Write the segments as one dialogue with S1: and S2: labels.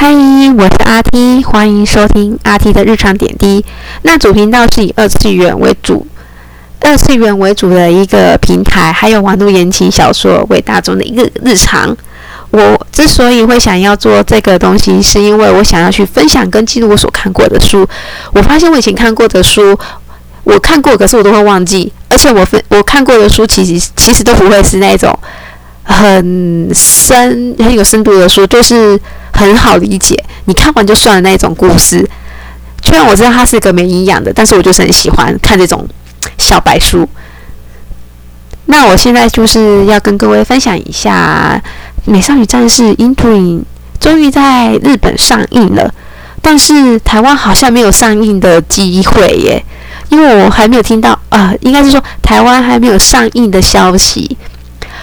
S1: 嗨，我是阿 T，欢迎收听阿 T 的日常点滴。那主频道是以二次元为主，二次元为主的一个平台，还有网络言情小说为大众的一个日常。我之所以会想要做这个东西，是因为我想要去分享跟记录我所看过的书。我发现我以前看过的书，我看过，可是我都会忘记，而且我分我看过的书，其实其实都不会是那种很深、很有深度的书，就是。很好理解，你看完就算了那种故事。虽然我知道它是一个没营养的，但是我就是很喜欢看这种小白书。那我现在就是要跟各位分享一下《美少女战士 Into》终于在日本上映了，但是台湾好像没有上映的机会耶，因为我还没有听到，呃，应该是说台湾还没有上映的消息。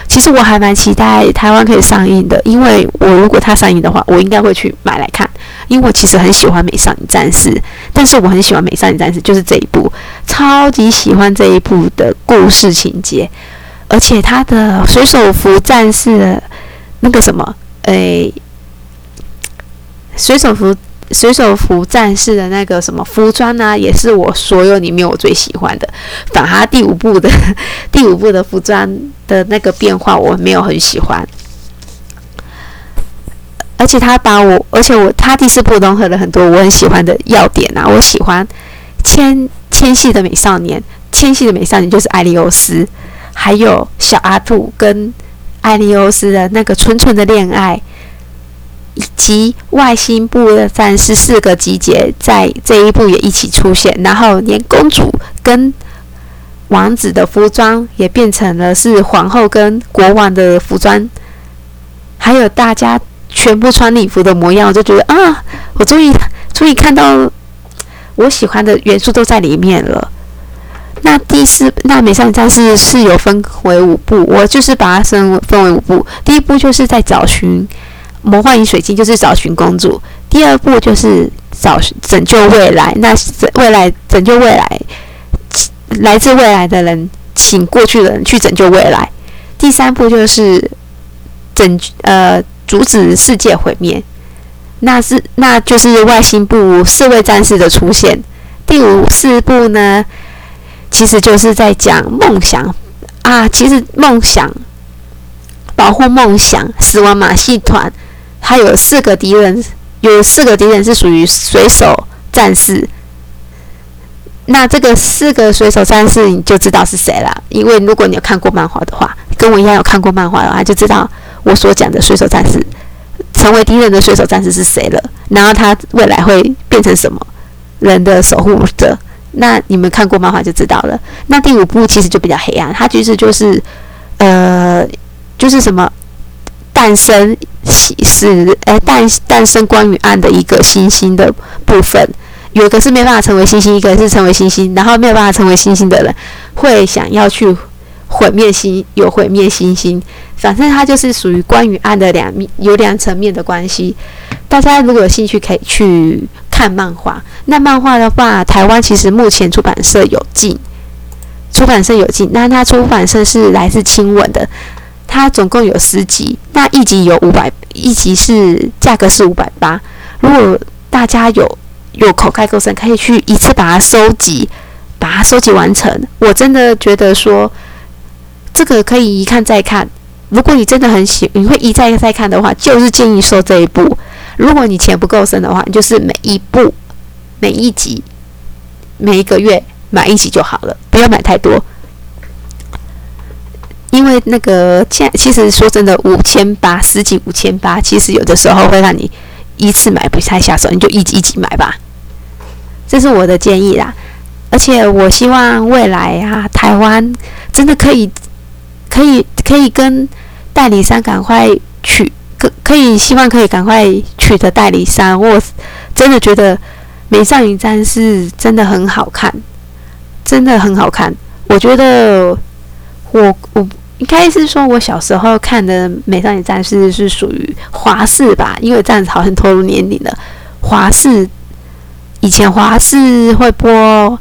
S1: 其实我还蛮期待台湾可以上映的，因为我如果它上映的话，我应该会去买来看。因为我其实很喜欢《美少女战士》，但是我很喜欢《美少女战士》就是这一部，超级喜欢这一部的故事情节，而且它的水手服战士那个什么，诶，水手服。水手服战士的那个什么服装呢，也是我所有里面我最喜欢的。反而第五部的 第五部的服装的那个变化，我没有很喜欢。而且他把我，而且我他第四部融合了很多我很喜欢的要点啊。我喜欢纤纤细的美少年，纤细的美少年就是艾利欧斯，还有小阿兔跟艾利欧斯的那个纯纯的恋爱。以及外星部的战士四个集结在这一部也一起出现，然后连公主跟王子的服装也变成了是皇后跟国王的服装，还有大家全部穿礼服的模样，我就觉得啊，我终于终于看到我喜欢的元素都在里面了。那第四，那美少女战士是有分为五部，我就是把它分为分为五部，第一部就是在找寻。魔幻饮水晶就是找寻公主，第二步就是找拯救未来。那未来拯救未来，来自未来的人请过去的人去拯救未来。第三步就是拯呃阻止世界毁灭，那是那就是外星部四位战士的出现。第五四部呢，其实就是在讲梦想啊，其实梦想保护梦想，死亡马戏团。他有四个敌人，有四个敌人是属于水手战士。那这个四个水手战士你就知道是谁了，因为如果你有看过漫画的话，跟我一样有看过漫画的话，就知道我所讲的水手战士成为敌人的水手战士是谁了。然后他未来会变成什么人的守护者？那你们看过漫画就知道了。那第五部其实就比较黑暗，它其实就是呃，就是什么？诞生是诶诞诞生光与暗的一个星星的部分，有一个是没办法成为星星，一个是成为星星，然后没有办法成为星星的人会想要去毁灭星，有毁灭星星，反正它就是属于光与暗的两面，有两层面的关系。大家如果有兴趣，可以去看漫画。那漫画的话，台湾其实目前出版社有进，出版社有进，那它出版社是来自亲吻的。它总共有十集，那一集有五百，一集是价格是五百八。如果大家有有口开够深，可以去一次把它收集，把它收集完成。我真的觉得说，这个可以一看再看。如果你真的很喜，你会一再再看的话，就是建议收这一部。如果你钱不够深的话，你就是每一部、每一集、每一个月买一集就好了，不要买太多。因为那个，现其实说真的，五千八十几五千八，其实有的时候会让你一次买不太下手，你就一集一集买吧。这是我的建议啦。而且我希望未来啊，台湾真的可以，可以，可以跟代理商赶快取，可可以希望可以赶快取得代理商。我真的觉得《美少女战士》真的很好看，真的很好看。我觉得我我。应该是说，我小时候看的《美少女战士》是属于华视吧，因为这样子好像透露年龄了。华视以前华视会播《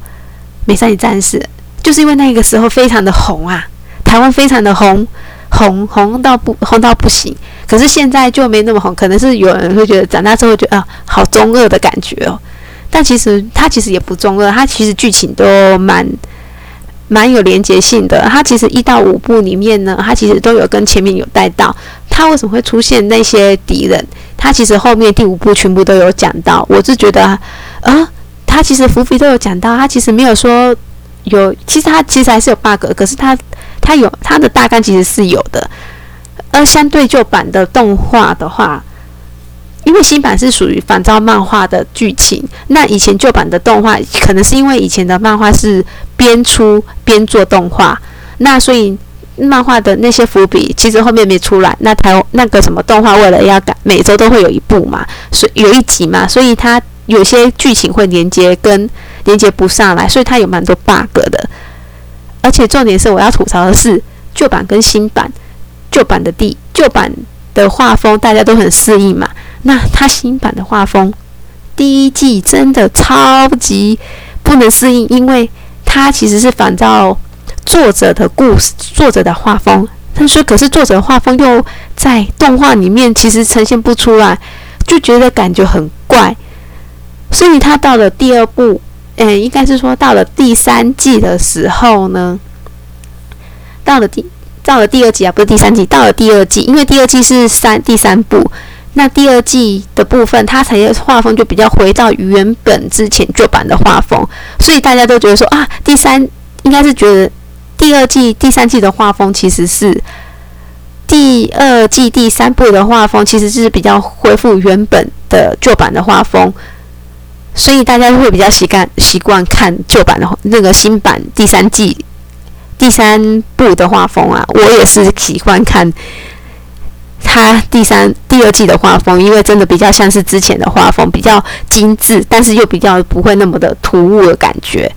S1: 美少女战士》，就是因为那个时候非常的红啊，台湾非常的红，红红到不红到不行。可是现在就没那么红，可能是有人会觉得长大之后觉得啊，好中二的感觉哦。但其实它其实也不中二，它其实剧情都蛮蛮有连结性的。它其实一到五部里面呢，它其实都有跟前面有带到。它为什么会出现那些敌人？它其实后面第五部全部都有讲到。我是觉得啊，它其实伏笔都有讲到，它其实没有说有，其实它其实还是有 bug，可是它它有它的大纲其实是有的。而相对旧版的动画的话，因为新版是属于仿照漫画的剧情，那以前旧版的动画可能是因为以前的漫画是边出边做动画，那所以漫画的那些伏笔其实后面没出来。那台那个什么动画为了要改，每周都会有一部嘛，所以有一集嘛，所以它有些剧情会连接跟连接不上来，所以它有蛮多 bug 的。而且重点是我要吐槽的是旧版跟新版。旧版的第旧版的画风大家都很适应嘛，那他新版的画风，第一季真的超级不能适应，因为他其实是仿照作者的故事、作者的画风，他说可是作者画风又在动画里面其实呈现不出来，就觉得感觉很怪，所以他到了第二部，嗯，应该是说到了第三季的时候呢，到了第。到了第二季啊，不是第三季，到了第二季，因为第二季是三第三部，那第二季的部分，它才画风就比较回到原本之前旧版的画风，所以大家都觉得说啊，第三应该是觉得第二季、第三季的画风其实是第二季第三部的画风，其实是比较恢复原本的旧版的画风，所以大家会比较习惯习惯看旧版的那个新版第三季。第三部的画风啊，我也是喜欢看他第三、第二季的画风，因为真的比较像是之前的画风，比较精致，但是又比较不会那么的突兀的感觉。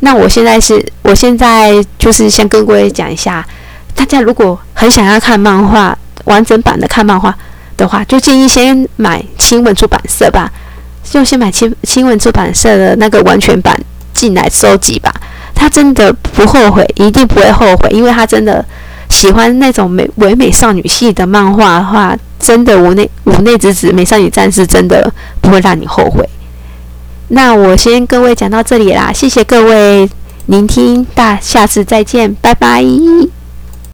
S1: 那我现在是，我现在就是先跟各位讲一下，大家如果很想要看漫画完整版的看漫画的话，就建议先买新闻出版社吧，就先买新新闻出版社的那个完全版进来收集吧。他真的不后悔，一定不会后悔，因为他真的喜欢那种美唯美少女系的漫画的话，真的无内无内之子美少女战士真的不会让你后悔。那我先各位讲到这里啦，谢谢各位聆听，大下次再见，拜拜。